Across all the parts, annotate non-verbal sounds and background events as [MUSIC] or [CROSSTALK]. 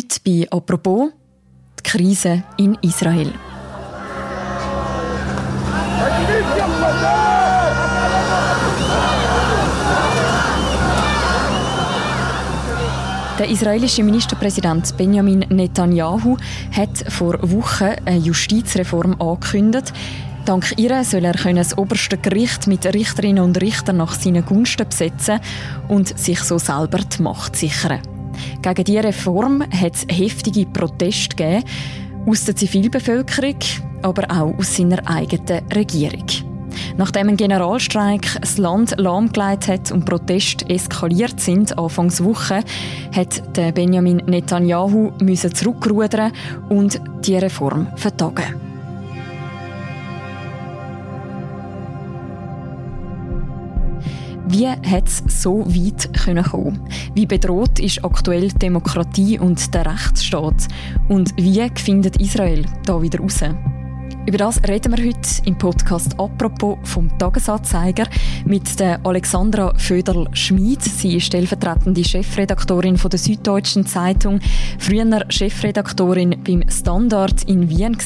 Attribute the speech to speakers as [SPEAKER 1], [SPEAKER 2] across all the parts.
[SPEAKER 1] Heute bei «Apropos» die Krise in Israel. Der israelische Ministerpräsident Benjamin Netanyahu hat vor Wochen eine Justizreform angekündigt. Dank ihr soll er das oberste Gericht mit Richterinnen und Richtern nach seinen Gunsten besetzen und sich so selber die Macht sichern. Gegen diese Reform hat es heftige Proteste gegeben, aus der Zivilbevölkerung, aber auch aus seiner eigenen Regierung. Nachdem ein Generalstreik das Land lahmgelegt hat und Proteste eskaliert sind Anfangs Woche, hat Benjamin Netanyahu müssen zurückrudern und die Reform vertagen. Wie hat es so weit können kommen? Wie bedroht ist aktuell Demokratie und der Rechtsstaat? Und wie findet Israel da wieder raus? Über das reden wir heute im Podcast «Apropos» vom Tagesanzeiger mit der Alexandra Föderl-Schmid. Sie ist stellvertretende Chefredaktorin von der Süddeutschen Zeitung, früher Chefredaktorin beim Standard in Wien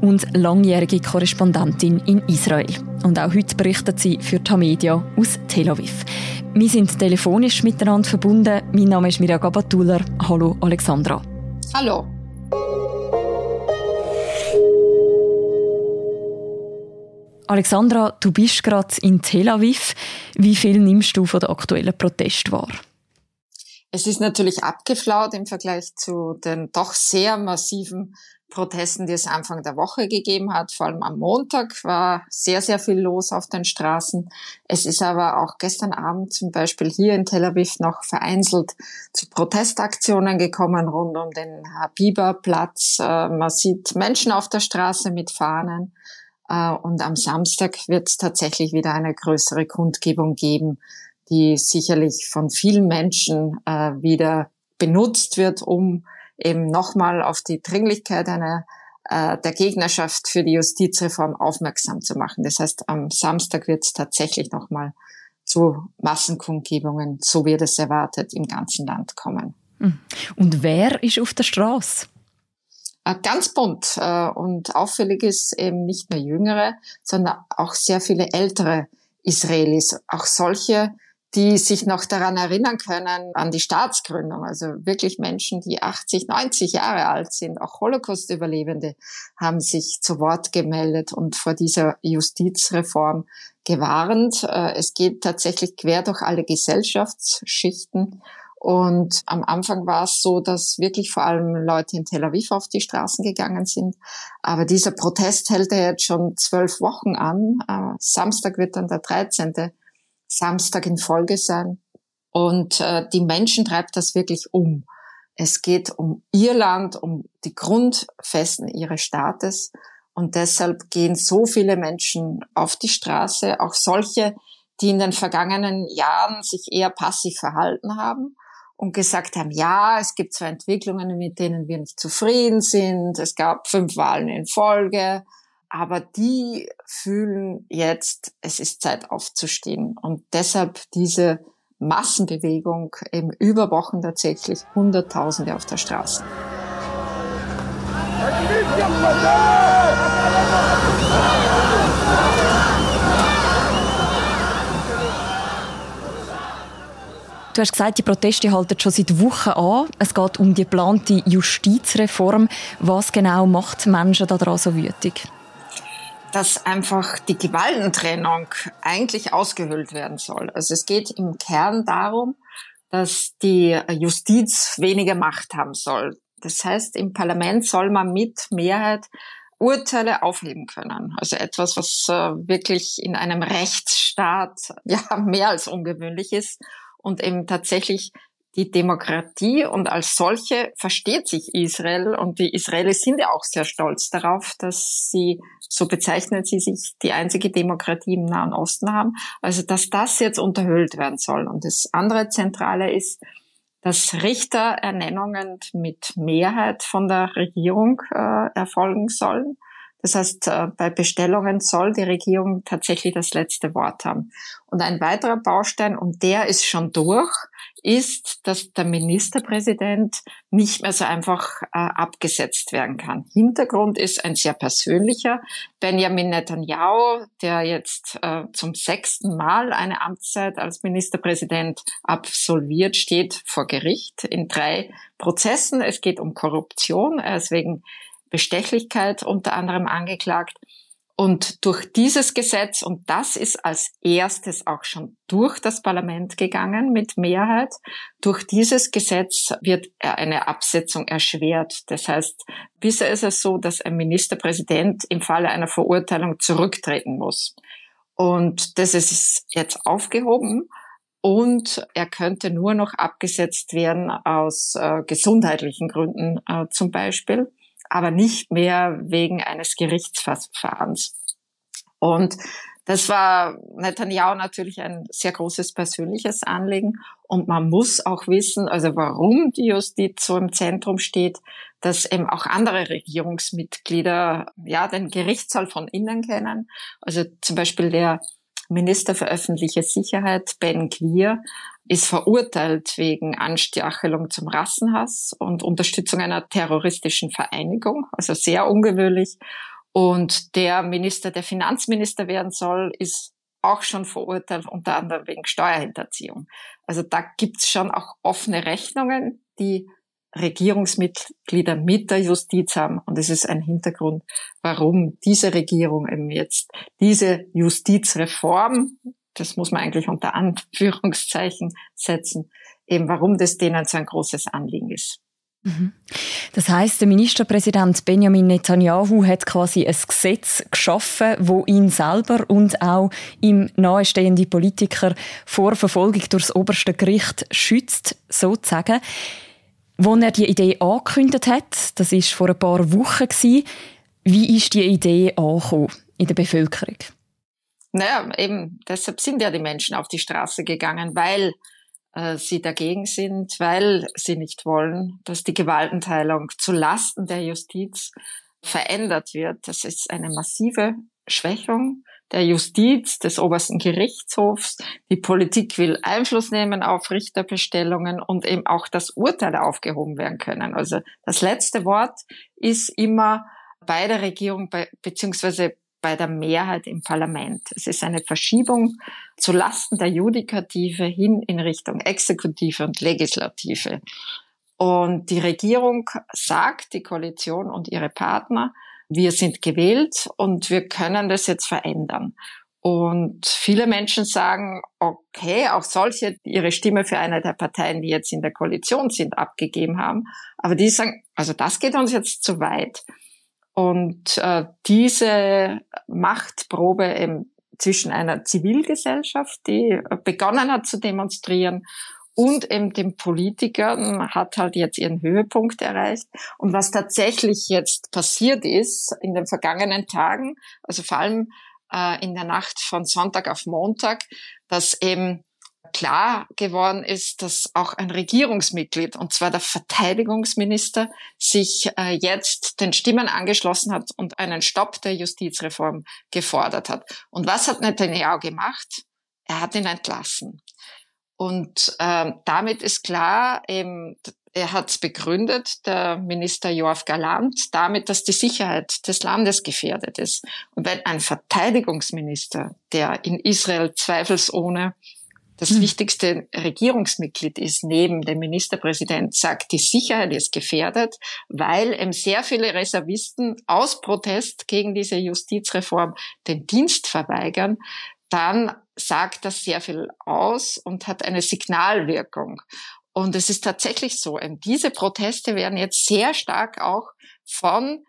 [SPEAKER 1] und langjährige Korrespondentin in Israel. Und auch heute berichtet sie für Tamedia aus Tel Aviv. Wir sind telefonisch miteinander verbunden. Mein Name ist Mirja Gabatuller. Hallo Alexandra.
[SPEAKER 2] Hallo.
[SPEAKER 1] Alexandra, du bist gerade in Tel Aviv. Wie viel nimmst du von der aktuellen Protest wahr?
[SPEAKER 2] Es ist natürlich abgeflaut im Vergleich zu den doch sehr massiven Protesten, die es Anfang der Woche gegeben hat. Vor allem am Montag war sehr, sehr viel los auf den Straßen. Es ist aber auch gestern Abend zum Beispiel hier in Tel Aviv noch vereinzelt zu Protestaktionen gekommen rund um den Habiba-Platz. Äh, man sieht Menschen auf der Straße mit Fahnen. Äh, und am Samstag wird es tatsächlich wieder eine größere Kundgebung geben, die sicherlich von vielen Menschen äh, wieder benutzt wird, um eben nochmal auf die Dringlichkeit einer äh, der Gegnerschaft für die Justizreform aufmerksam zu machen. Das heißt, am Samstag wird es tatsächlich nochmal zu Massenkundgebungen, so wird es erwartet, im ganzen Land kommen.
[SPEAKER 1] Hm. Und wer ist auf der Straße?
[SPEAKER 2] Äh, ganz bunt äh, und auffällig ist eben nicht nur Jüngere, sondern auch sehr viele ältere Israelis, auch solche, die sich noch daran erinnern können, an die Staatsgründung. Also wirklich Menschen, die 80, 90 Jahre alt sind, auch Holocaust-Überlebende, haben sich zu Wort gemeldet und vor dieser Justizreform gewarnt. Äh, es geht tatsächlich quer durch alle Gesellschaftsschichten und am Anfang war es so, dass wirklich vor allem Leute in Tel Aviv auf die Straßen gegangen sind. Aber dieser Protest hält ja jetzt schon zwölf Wochen an. Äh, Samstag wird dann der 13. Samstag in Folge sein. Und äh, die Menschen treibt das wirklich um. Es geht um ihr Land, um die Grundfesten ihres Staates. Und deshalb gehen so viele Menschen auf die Straße, auch solche, die in den vergangenen Jahren sich eher passiv verhalten haben und gesagt haben, ja, es gibt zwar Entwicklungen, mit denen wir nicht zufrieden sind, es gab fünf Wahlen in Folge, aber die fühlen jetzt, es ist Zeit aufzustehen. Und deshalb diese Massenbewegung eben über Wochen tatsächlich Hunderttausende auf der Straße.
[SPEAKER 1] Du hast gesagt, die Proteste halten schon seit Wochen an. Es geht um die geplante Justizreform. Was genau macht Menschen daran so wütig?
[SPEAKER 2] Dass einfach die Gewaltentrennung eigentlich ausgehöhlt werden soll. Also es geht im Kern darum, dass die Justiz weniger Macht haben soll. Das heißt, im Parlament soll man mit Mehrheit Urteile aufheben können. Also etwas, was äh, wirklich in einem Rechtsstaat [LAUGHS] ja mehr als ungewöhnlich ist und eben tatsächlich die Demokratie und als solche versteht sich Israel und die Israelis sind ja auch sehr stolz darauf, dass sie, so bezeichnen sie sich, die einzige Demokratie im Nahen Osten haben. Also dass das jetzt unterhöhlt werden soll. Und das andere Zentrale ist, dass Richterernennungen mit Mehrheit von der Regierung äh, erfolgen sollen. Das heißt, äh, bei Bestellungen soll die Regierung tatsächlich das letzte Wort haben. Und ein weiterer Baustein, und der ist schon durch, ist, dass der Ministerpräsident nicht mehr so einfach äh, abgesetzt werden kann. Hintergrund ist ein sehr persönlicher. Benjamin Netanyahu, der jetzt äh, zum sechsten Mal eine Amtszeit als Ministerpräsident absolviert, steht vor Gericht in drei Prozessen. Es geht um Korruption. Er ist wegen Bestechlichkeit unter anderem angeklagt. Und durch dieses Gesetz, und das ist als erstes auch schon durch das Parlament gegangen mit Mehrheit, durch dieses Gesetz wird eine Absetzung erschwert. Das heißt, bisher ist es so, dass ein Ministerpräsident im Falle einer Verurteilung zurücktreten muss. Und das ist jetzt aufgehoben und er könnte nur noch abgesetzt werden aus äh, gesundheitlichen Gründen äh, zum Beispiel aber nicht mehr wegen eines Gerichtsverfahrens. Und das war Netanyahu natürlich ein sehr großes persönliches Anliegen. Und man muss auch wissen, also warum die Justiz so im Zentrum steht, dass eben auch andere Regierungsmitglieder ja den Gerichtssaal von innen kennen. Also zum Beispiel der Minister für öffentliche Sicherheit, Ben Queer, ist verurteilt wegen Anstachelung zum Rassenhass und Unterstützung einer terroristischen Vereinigung, also sehr ungewöhnlich. Und der Minister, der Finanzminister werden soll, ist auch schon verurteilt, unter anderem wegen Steuerhinterziehung. Also da gibt's schon auch offene Rechnungen, die Regierungsmitglieder mit der Justiz haben. Und es ist ein Hintergrund, warum diese Regierung eben jetzt diese Justizreform, das muss man eigentlich unter Anführungszeichen setzen, eben warum das denen so ein großes Anliegen ist.
[SPEAKER 1] Mhm. Das heißt, der Ministerpräsident Benjamin Netanyahu hat quasi ein Gesetz geschaffen, wo ihn selber und auch ihm nahestehende Politiker vor Verfolgung durchs oberste Gericht schützt, sozusagen. Als er die Idee angekündigt hat, das ist vor ein paar Wochen wie ist die Idee angekommen in der Bevölkerung?
[SPEAKER 2] Naja, eben deshalb sind ja die Menschen auf die Straße gegangen, weil äh, sie dagegen sind, weil sie nicht wollen, dass die Gewaltenteilung zu Lasten der Justiz verändert wird. Das ist eine massive Schwächung der Justiz, des obersten Gerichtshofs. Die Politik will Einfluss nehmen auf Richterbestellungen und eben auch, dass Urteile aufgehoben werden können. Also das letzte Wort ist immer bei der Regierung bei, beziehungsweise bei der Mehrheit im Parlament. Es ist eine Verschiebung zu Lasten der Judikative hin in Richtung Exekutive und Legislative. Und die Regierung sagt, die Koalition und ihre Partner, wir sind gewählt und wir können das jetzt verändern. Und viele Menschen sagen, okay, auch solche, die ihre Stimme für eine der Parteien, die jetzt in der Koalition sind, abgegeben haben. Aber die sagen, also das geht uns jetzt zu weit. Und äh, diese Machtprobe eben zwischen einer Zivilgesellschaft, die begonnen hat zu demonstrieren, und eben den Politikern hat halt jetzt ihren Höhepunkt erreicht. Und was tatsächlich jetzt passiert ist in den vergangenen Tagen, also vor allem äh, in der Nacht von Sonntag auf Montag, dass eben klar geworden ist, dass auch ein Regierungsmitglied, und zwar der Verteidigungsminister, sich äh, jetzt den Stimmen angeschlossen hat und einen Stopp der Justizreform gefordert hat. Und was hat Netanyahu gemacht? Er hat ihn entlassen. Und äh, damit ist klar, eben, er hat es begründet, der Minister Joachim Galant, damit, dass die Sicherheit des Landes gefährdet ist. Und wenn ein Verteidigungsminister, der in Israel zweifelsohne das mhm. wichtigste Regierungsmitglied ist, neben dem Ministerpräsident, sagt, die Sicherheit ist gefährdet, weil eben sehr viele Reservisten aus Protest gegen diese Justizreform den Dienst verweigern, dann sagt das sehr viel aus und hat eine Signalwirkung. Und es ist tatsächlich so, diese Proteste werden jetzt sehr stark auch von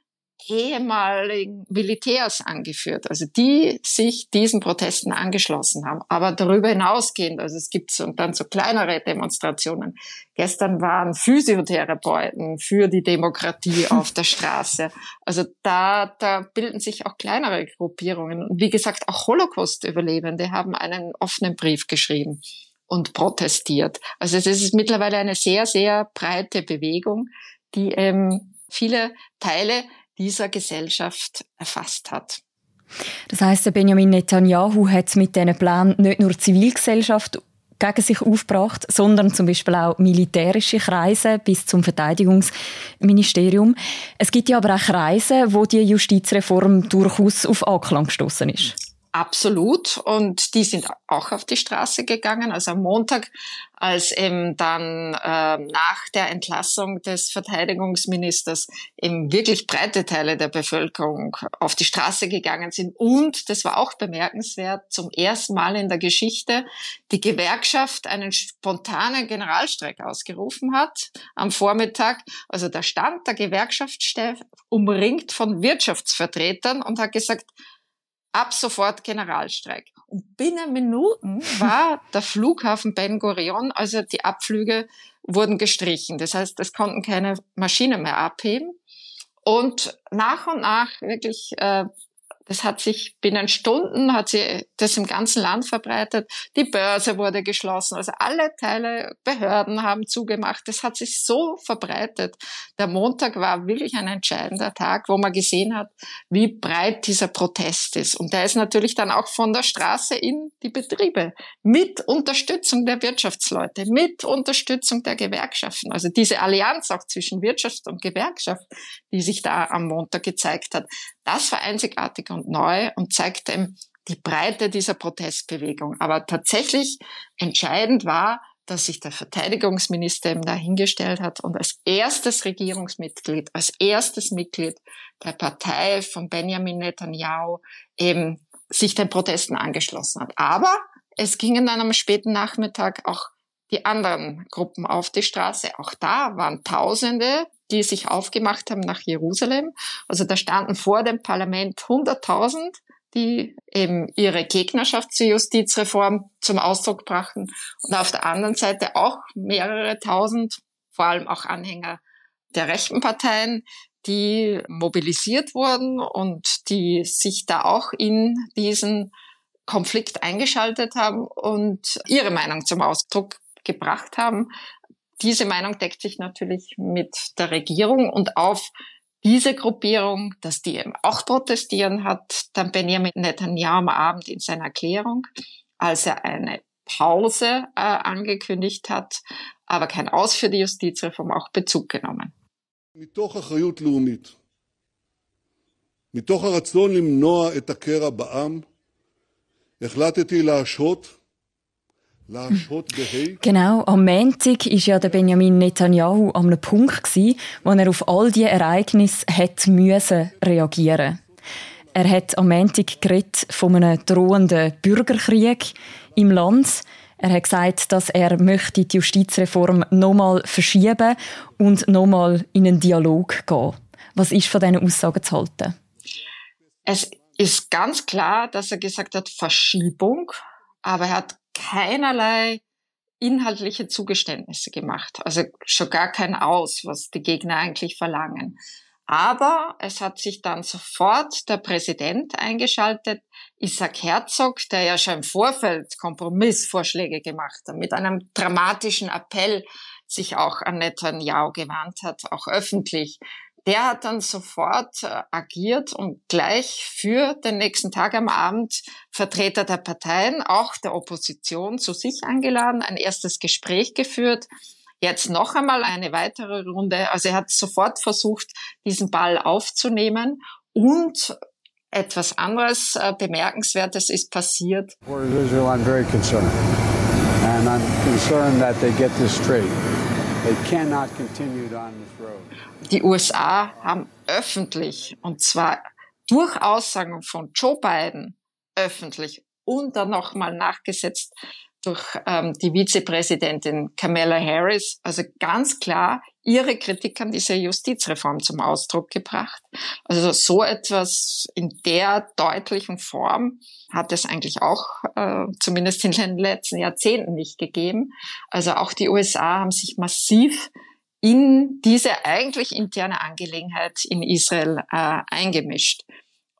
[SPEAKER 2] ehemaligen Militärs angeführt, also die sich diesen Protesten angeschlossen haben. Aber darüber hinausgehend, also es gibt so, dann so kleinere Demonstrationen. Gestern waren Physiotherapeuten für die Demokratie [LAUGHS] auf der Straße. Also da, da bilden sich auch kleinere Gruppierungen. Und wie gesagt, auch Holocaust-Überlebende haben einen offenen Brief geschrieben und protestiert. Also es ist mittlerweile eine sehr, sehr breite Bewegung, die ähm, viele Teile dieser Gesellschaft erfasst hat.
[SPEAKER 1] Das heißt, Benjamin Netanyahu hat mit diesen Plänen nicht nur Zivilgesellschaft gegen sich aufgebracht, sondern zum Beispiel auch militärische Kreise bis zum Verteidigungsministerium. Es gibt ja aber auch Kreise, wo die Justizreform durchaus auf Anklang gestoßen ist.
[SPEAKER 2] Absolut. Und die sind auch auf die Straße gegangen. Also am Montag, als eben dann äh, nach der Entlassung des Verteidigungsministers eben wirklich breite Teile der Bevölkerung auf die Straße gegangen sind. Und, das war auch bemerkenswert, zum ersten Mal in der Geschichte die Gewerkschaft einen spontanen Generalstreik ausgerufen hat am Vormittag. Also da stand der Gewerkschaftschef umringt von Wirtschaftsvertretern und hat gesagt, ab sofort Generalstreik. Und binnen Minuten war [LAUGHS] der Flughafen Ben Gurion, also die Abflüge wurden gestrichen. Das heißt, es konnten keine Maschinen mehr abheben. Und nach und nach wirklich äh, das hat sich binnen Stunden hat sie das im ganzen Land verbreitet. Die Börse wurde geschlossen. Also alle Teile, Behörden haben zugemacht. Das hat sich so verbreitet. Der Montag war wirklich ein entscheidender Tag, wo man gesehen hat, wie breit dieser Protest ist. Und der ist natürlich dann auch von der Straße in die Betriebe mit Unterstützung der Wirtschaftsleute, mit Unterstützung der Gewerkschaften. Also diese Allianz auch zwischen Wirtschaft und Gewerkschaft, die sich da am Montag gezeigt hat. Das war einzigartig und neu und zeigt eben die Breite dieser Protestbewegung. Aber tatsächlich entscheidend war, dass sich der Verteidigungsminister eben dahingestellt hat und als erstes Regierungsmitglied, als erstes Mitglied der Partei von Benjamin Netanyahu eben sich den Protesten angeschlossen hat. Aber es gingen dann am späten Nachmittag auch die anderen Gruppen auf die Straße. Auch da waren Tausende die sich aufgemacht haben nach Jerusalem. Also da standen vor dem Parlament 100.000, die eben ihre Gegnerschaft zur Justizreform zum Ausdruck brachten. Und auf der anderen Seite auch mehrere tausend, vor allem auch Anhänger der rechten Parteien, die mobilisiert wurden und die sich da auch in diesen Konflikt eingeschaltet haben und ihre Meinung zum Ausdruck gebracht haben diese Meinung deckt sich natürlich mit der Regierung und auf diese Gruppierung, dass die eben auch protestieren, hat dann Benjamin Netanyahu am Abend in seiner Erklärung, als er eine Pause äh, angekündigt hat, aber kein Aus für die Justizreform auch Bezug genommen. מתוך אחריות לאומית, מתוך הרצון למנוע את הקרע בעם,
[SPEAKER 1] החלטתי להשהות Genau, am Montag war ja der Benjamin Netanyahu an einem Punkt, gewesen, wo er auf all diese Ereignisse hätte müssen reagieren Er hat am Montag geredet von einem drohenden Bürgerkrieg im Land. Er hat gesagt, dass er möchte die Justizreform nochmal verschieben und nochmal in einen Dialog gehen. Was ist von diesen Aussagen zu halten?
[SPEAKER 2] Es ist ganz klar, dass er gesagt hat, Verschiebung, aber er hat keinerlei inhaltliche Zugeständnisse gemacht. Also schon gar kein Aus, was die Gegner eigentlich verlangen. Aber es hat sich dann sofort der Präsident eingeschaltet, Isaac Herzog, der ja schon im Vorfeld Kompromissvorschläge gemacht hat, mit einem dramatischen Appell sich auch an Netanyahu gewandt hat, auch öffentlich der hat dann sofort äh, agiert und gleich für den nächsten Tag am Abend Vertreter der Parteien, auch der Opposition, zu sich eingeladen, ein erstes Gespräch geführt. Jetzt noch einmal eine weitere Runde. Also er hat sofort versucht, diesen Ball aufzunehmen und etwas anderes äh, Bemerkenswertes ist passiert. Die USA haben öffentlich, und zwar durch Aussagen von Joe Biden öffentlich und dann nochmal nachgesetzt durch ähm, die Vizepräsidentin Kamala Harris, also ganz klar ihre Kritik an dieser Justizreform zum Ausdruck gebracht. Also so etwas in der deutlichen Form hat es eigentlich auch äh, zumindest in den letzten Jahrzehnten nicht gegeben. Also auch die USA haben sich massiv in diese eigentlich interne Angelegenheit in Israel äh, eingemischt.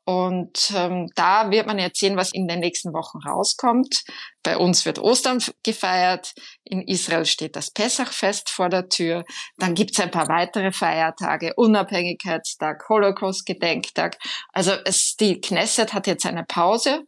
[SPEAKER 2] Und ähm, da wird man jetzt sehen, was in den nächsten Wochen rauskommt. Bei uns wird Ostern gefeiert. In Israel steht das Pessachfest vor der Tür. Dann gibt's ein paar weitere Feiertage. Unabhängigkeitstag, Holocaust-Gedenktag. Also es, die Knesset hat jetzt eine Pause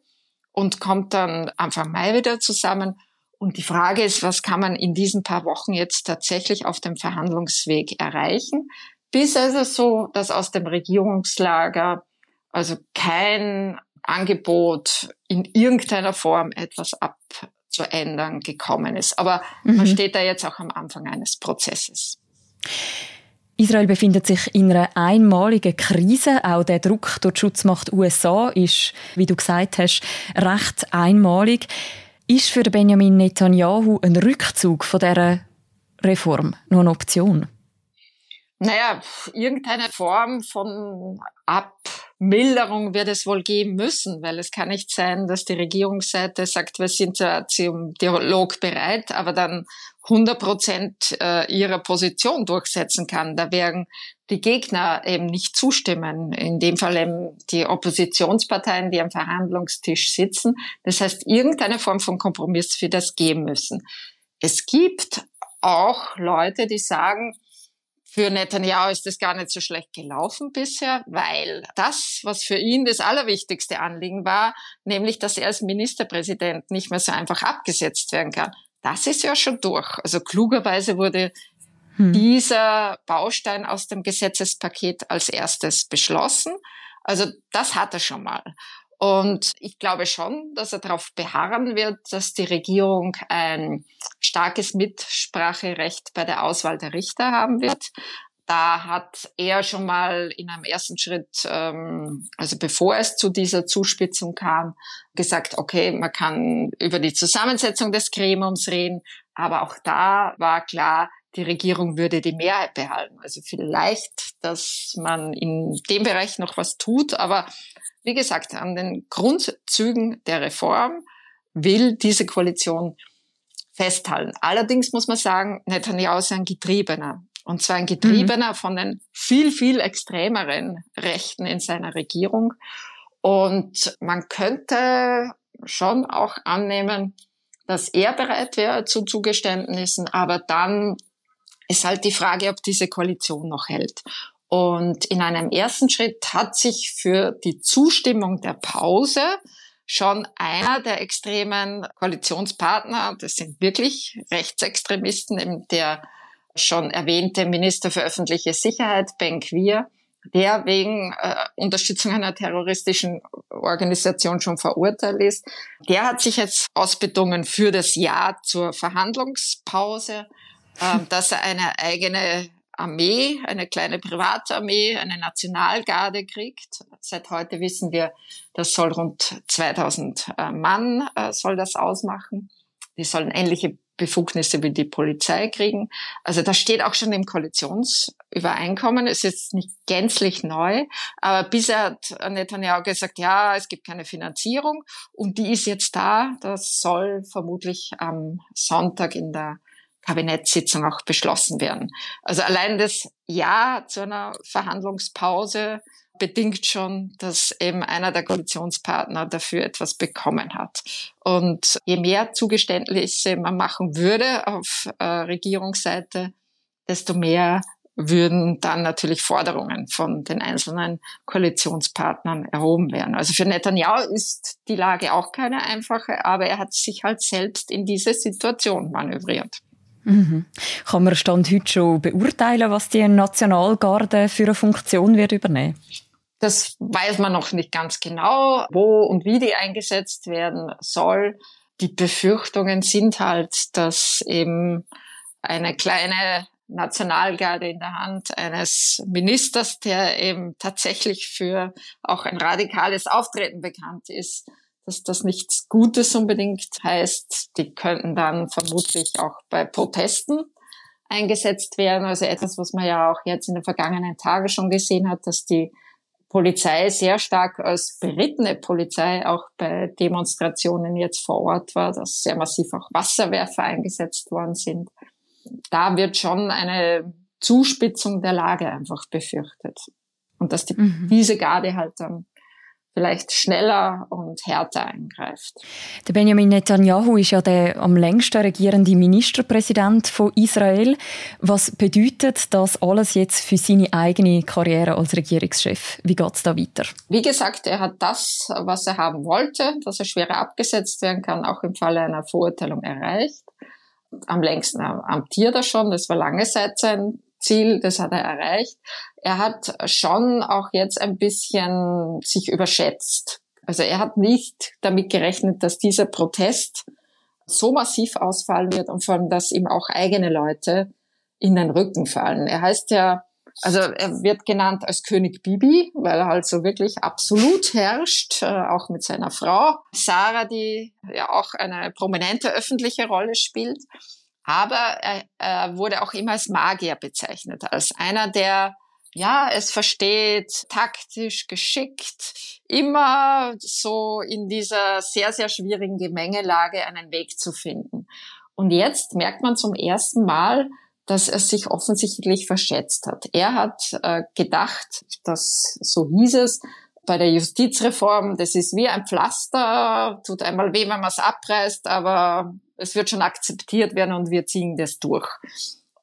[SPEAKER 2] und kommt dann Anfang Mai wieder zusammen. Und die Frage ist, was kann man in diesen paar Wochen jetzt tatsächlich auf dem Verhandlungsweg erreichen? Ist es so, dass aus dem Regierungslager also kein Angebot in irgendeiner Form etwas abzuändern gekommen ist. Aber mhm. man steht da jetzt auch am Anfang eines Prozesses.
[SPEAKER 1] Israel befindet sich in einer einmaligen Krise. Auch der Druck durch die Schutzmacht USA ist, wie du gesagt hast, recht einmalig. Ist für Benjamin Netanyahu ein Rückzug von dieser Reform noch eine Option?
[SPEAKER 2] Naja, irgendeine Form von Abmilderung wird es wohl geben müssen, weil es kann nicht sein, dass die Regierungsseite sagt, wir sind zum Dialog bereit, aber dann 100 Prozent äh, ihrer Position durchsetzen kann. Da werden die Gegner eben nicht zustimmen. In dem Fall eben die Oppositionsparteien, die am Verhandlungstisch sitzen. Das heißt, irgendeine Form von Kompromiss wird es geben müssen. Es gibt auch Leute, die sagen, für Netanyahu ist es gar nicht so schlecht gelaufen bisher, weil das, was für ihn das allerwichtigste Anliegen war, nämlich, dass er als Ministerpräsident nicht mehr so einfach abgesetzt werden kann, das ist ja schon durch. Also klugerweise wurde hm. dieser Baustein aus dem Gesetzespaket als erstes beschlossen. Also das hat er schon mal. Und ich glaube schon, dass er darauf beharren wird, dass die Regierung ein starkes Mitspracherecht bei der Auswahl der Richter haben wird. Da hat er schon mal in einem ersten Schritt, ähm, also bevor es zu dieser Zuspitzung kam, gesagt, okay, man kann über die Zusammensetzung des Gremiums reden, aber auch da war klar, die Regierung würde die Mehrheit behalten. Also vielleicht, dass man in dem Bereich noch was tut, aber wie gesagt, an den Grundzügen der Reform will diese Koalition festhalten. Allerdings muss man sagen, Netanyahu ist ein Getriebener. Und zwar ein Getriebener mhm. von den viel, viel extremeren Rechten in seiner Regierung. Und man könnte schon auch annehmen, dass er bereit wäre zu Zugeständnissen, aber dann ist halt die Frage, ob diese Koalition noch hält. Und in einem ersten Schritt hat sich für die Zustimmung der Pause schon einer der extremen Koalitionspartner, das sind wirklich Rechtsextremisten, eben der schon erwähnte Minister für öffentliche Sicherheit, Ben Quir, der wegen äh, Unterstützung einer terroristischen Organisation schon verurteilt ist. Der hat sich jetzt ausbedungen für das Ja zur Verhandlungspause, dass er eine eigene Armee, eine kleine Privatarmee, eine Nationalgarde kriegt. Seit heute wissen wir, das soll rund 2000 äh, Mann äh, soll das ausmachen. Die sollen ähnliche Befugnisse wie die Polizei kriegen. Also das steht auch schon im Koalitionsübereinkommen. Es ist nicht gänzlich neu, aber bisher hat Netanyahu gesagt, ja, es gibt keine Finanzierung und die ist jetzt da. Das soll vermutlich am Sonntag in der Kabinettssitzung auch beschlossen werden. Also allein das Ja zu einer Verhandlungspause bedingt schon, dass eben einer der Koalitionspartner dafür etwas bekommen hat. Und je mehr Zugeständnisse man machen würde auf äh, Regierungsseite, desto mehr würden dann natürlich Forderungen von den einzelnen Koalitionspartnern erhoben werden. Also für Netanyahu ist die Lage auch keine einfache, aber er hat sich halt selbst in diese Situation manövriert.
[SPEAKER 1] Mhm. Kann man Stand heute schon beurteilen, was die Nationalgarde für eine Funktion wird übernehmen?
[SPEAKER 2] Das weiß man noch nicht ganz genau, wo und wie die eingesetzt werden soll. Die Befürchtungen sind halt, dass eben eine kleine Nationalgarde in der Hand eines Ministers, der eben tatsächlich für auch ein radikales Auftreten bekannt ist, dass das nichts Gutes unbedingt heißt. Die könnten dann vermutlich auch bei Protesten eingesetzt werden. Also etwas, was man ja auch jetzt in den vergangenen Tagen schon gesehen hat, dass die Polizei sehr stark als berittene Polizei auch bei Demonstrationen jetzt vor Ort war, dass sehr massiv auch Wasserwerfer eingesetzt worden sind. Da wird schon eine Zuspitzung der Lage einfach befürchtet. Und dass die, mhm. diese Garde halt dann vielleicht schneller und härter eingreift.
[SPEAKER 1] Der Benjamin Netanyahu ist ja der am längsten regierende Ministerpräsident von Israel. Was bedeutet das alles jetzt für seine eigene Karriere als Regierungschef? Wie geht es da weiter?
[SPEAKER 2] Wie gesagt, er hat das, was er haben wollte, dass er schwerer abgesetzt werden kann, auch im Falle einer Verurteilung erreicht. Am längsten amtiert er schon, das war lange Zeit sein Ziel, das hat er erreicht. Er hat schon auch jetzt ein bisschen sich überschätzt. Also er hat nicht damit gerechnet, dass dieser Protest so massiv ausfallen wird und vor allem, dass ihm auch eigene Leute in den Rücken fallen. Er heißt ja, also er wird genannt als König Bibi, weil er halt so wirklich absolut herrscht, äh, auch mit seiner Frau Sarah, die ja auch eine prominente öffentliche Rolle spielt. Aber er, er wurde auch immer als Magier bezeichnet, als einer, der ja, es versteht, taktisch, geschickt, immer so in dieser sehr, sehr schwierigen Gemengelage einen Weg zu finden. Und jetzt merkt man zum ersten Mal, dass er sich offensichtlich verschätzt hat. Er hat äh, gedacht, dass, so hieß es, bei der Justizreform, das ist wie ein Pflaster, tut einmal weh, wenn man es abreißt, aber es wird schon akzeptiert werden und wir ziehen das durch.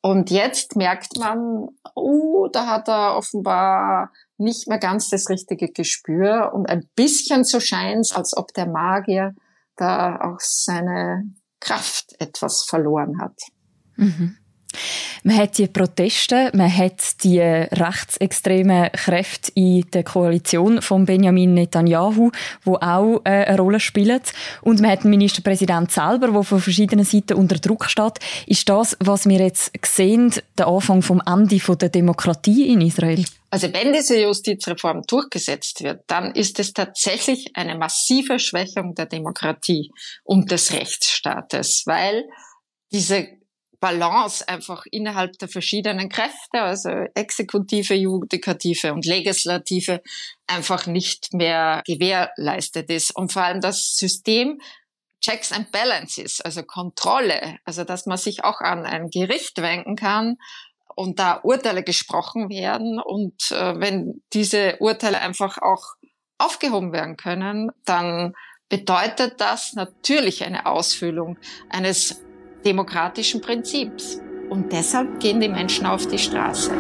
[SPEAKER 2] Und jetzt merkt man, oh, da hat er offenbar nicht mehr ganz das richtige Gespür und ein bisschen so scheint als ob der Magier da auch seine Kraft etwas verloren hat.
[SPEAKER 1] Mhm. Man hat die Proteste, man hat die rechtsextremen Kräfte in der Koalition von Benjamin Netanyahu, wo auch äh, eine Rolle spielen. Und man hat den Ministerpräsident selber, der von verschiedenen Seiten unter Druck steht. Ist das, was wir jetzt sehen, der Anfang vom Ende der Demokratie in Israel?
[SPEAKER 2] Also wenn diese Justizreform durchgesetzt wird, dann ist es tatsächlich eine massive Schwächung der Demokratie und des Rechtsstaates, weil diese Balance einfach innerhalb der verschiedenen Kräfte, also Exekutive, Judikative und Legislative, einfach nicht mehr gewährleistet ist. Und vor allem das System Checks and Balances, also Kontrolle, also dass man sich auch an ein Gericht wenden kann und da Urteile gesprochen werden und äh, wenn diese Urteile einfach auch aufgehoben werden können, dann bedeutet das natürlich eine Ausfüllung eines demokratischen Prinzips. Und deshalb gehen die Menschen auf die Straße.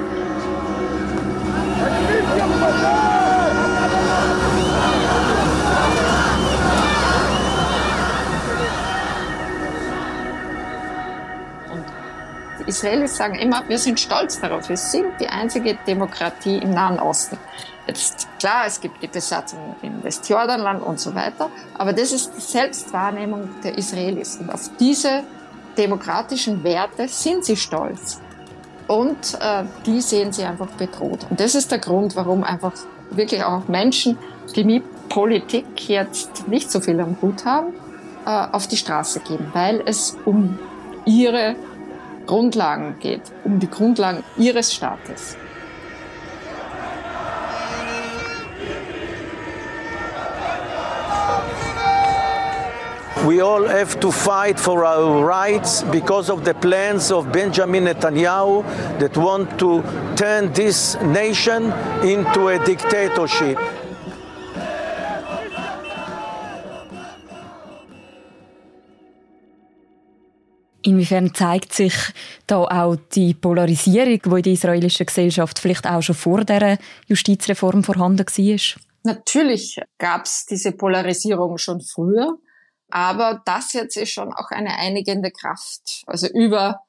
[SPEAKER 2] Israelis sagen immer, wir sind stolz darauf, wir sind die einzige Demokratie im Nahen Osten. Jetzt, klar, es gibt die Besatzung im Westjordanland und so weiter, aber das ist die Selbstwahrnehmung der Israelis. Und auf diese demokratischen Werte sind sie stolz. Und äh, die sehen sie einfach bedroht. Und das ist der Grund, warum einfach wirklich auch Menschen, die mit Politik jetzt nicht so viel am Hut haben, äh, auf die Straße gehen, weil es um ihre Grundlagen geht, um die Grundlagen ihres Staates.
[SPEAKER 3] We all have to fight for our rights because of the plans of Benjamin Netanyahu that want to turn this nation into a dictatorship.
[SPEAKER 1] Inwiefern zeigt sich da auch die Polarisierung, die in der israelischen Gesellschaft vielleicht auch schon vor der Justizreform vorhanden war?
[SPEAKER 2] Natürlich gab es diese Polarisierung schon früher. Aber das jetzt ist schon auch eine einigende Kraft. Also über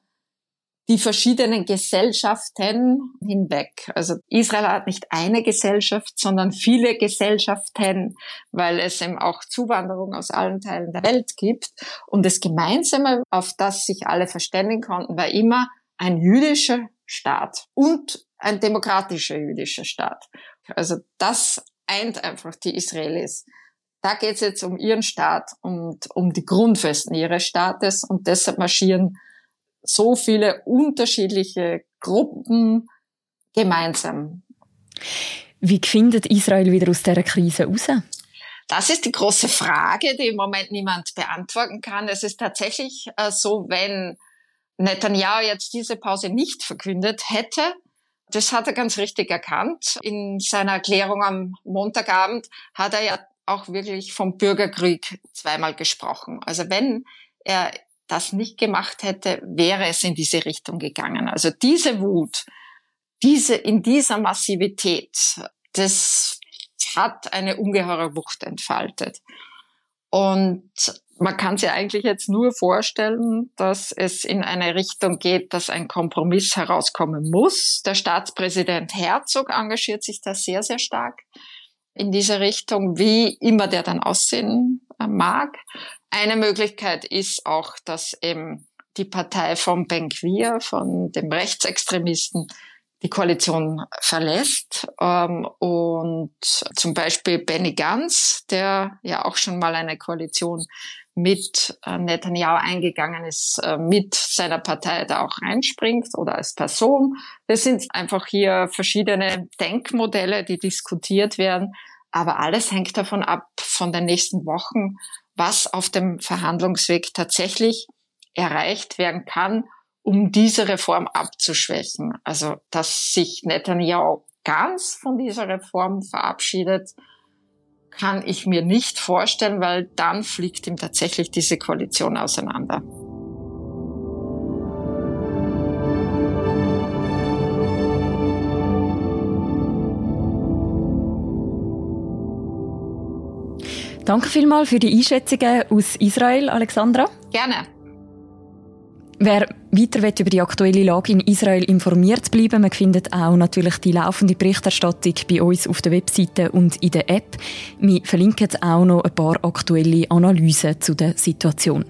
[SPEAKER 2] die verschiedenen Gesellschaften hinweg. Also Israel hat nicht eine Gesellschaft, sondern viele Gesellschaften, weil es eben auch Zuwanderung aus allen Teilen der Welt gibt. Und das Gemeinsame, auf das sich alle verständigen konnten, war immer ein jüdischer Staat und ein demokratischer jüdischer Staat. Also das eint einfach die Israelis. Da geht es jetzt um ihren Staat und um die Grundfesten ihres Staates und deshalb marschieren so viele unterschiedliche Gruppen gemeinsam.
[SPEAKER 1] Wie findet Israel wieder aus dieser Krise raus?
[SPEAKER 2] Das ist die große Frage, die im Moment niemand beantworten kann. Es ist tatsächlich äh, so, wenn Netanyahu jetzt diese Pause nicht verkündet hätte, Das hat er ganz richtig erkannt. In seiner Erklärung am Montagabend hat er ja auch wirklich vom Bürgerkrieg zweimal gesprochen. Also wenn er das nicht gemacht hätte, wäre es in diese Richtung gegangen. Also diese Wut, diese, in dieser Massivität, das hat eine ungeheure Wucht entfaltet. Und man kann sich eigentlich jetzt nur vorstellen, dass es in eine Richtung geht, dass ein Kompromiss herauskommen muss. Der Staatspräsident Herzog engagiert sich da sehr, sehr stark in diese Richtung, wie immer der dann aussehen äh, mag. Eine Möglichkeit ist auch, dass eben die Partei von Benquir, von dem Rechtsextremisten, die Koalition verlässt ähm, und zum Beispiel Benny Gantz, der ja auch schon mal eine Koalition mit äh, Netanyahu eingegangen ist, äh, mit seiner Partei da auch reinspringt oder als Person. Das sind einfach hier verschiedene Denkmodelle, die diskutiert werden. Aber alles hängt davon ab, von den nächsten Wochen, was auf dem Verhandlungsweg tatsächlich erreicht werden kann um diese Reform abzuschwächen. Also, dass sich Netanyahu ganz von dieser Reform verabschiedet, kann ich mir nicht vorstellen, weil dann fliegt ihm tatsächlich diese Koalition auseinander.
[SPEAKER 1] Danke vielmals für die Einschätzungen aus Israel, Alexandra.
[SPEAKER 2] Gerne.
[SPEAKER 1] Wer weiter will über die aktuelle Lage in Israel informiert bleiben, man findet auch natürlich die laufende Berichterstattung bei uns auf der Webseite und in der App. Wir verlinken auch noch ein paar aktuelle Analysen zu der Situation.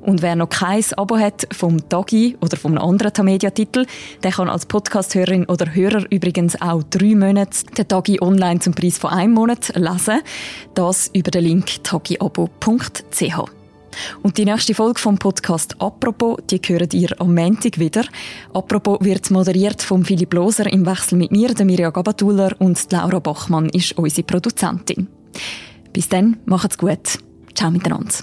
[SPEAKER 1] Und wer noch kein Abo hat vom Tagi oder vom anderen Tamedia-Titel, der kann als Podcast-Hörerin oder Hörer übrigens auch drei Monate den Tagi online zum Preis von einem Monat lesen. Das über den Link tagiabo.ch. Und die nächste Folge vom Podcast «Apropos», die hören ihr am Montag wieder. «Apropos» wird moderiert von Philipp Loser im Wechsel mit mir, der Mirja Gabatuller und Laura Bachmann ist unsere Produzentin. Bis dann, macht's gut. Ciao miteinander.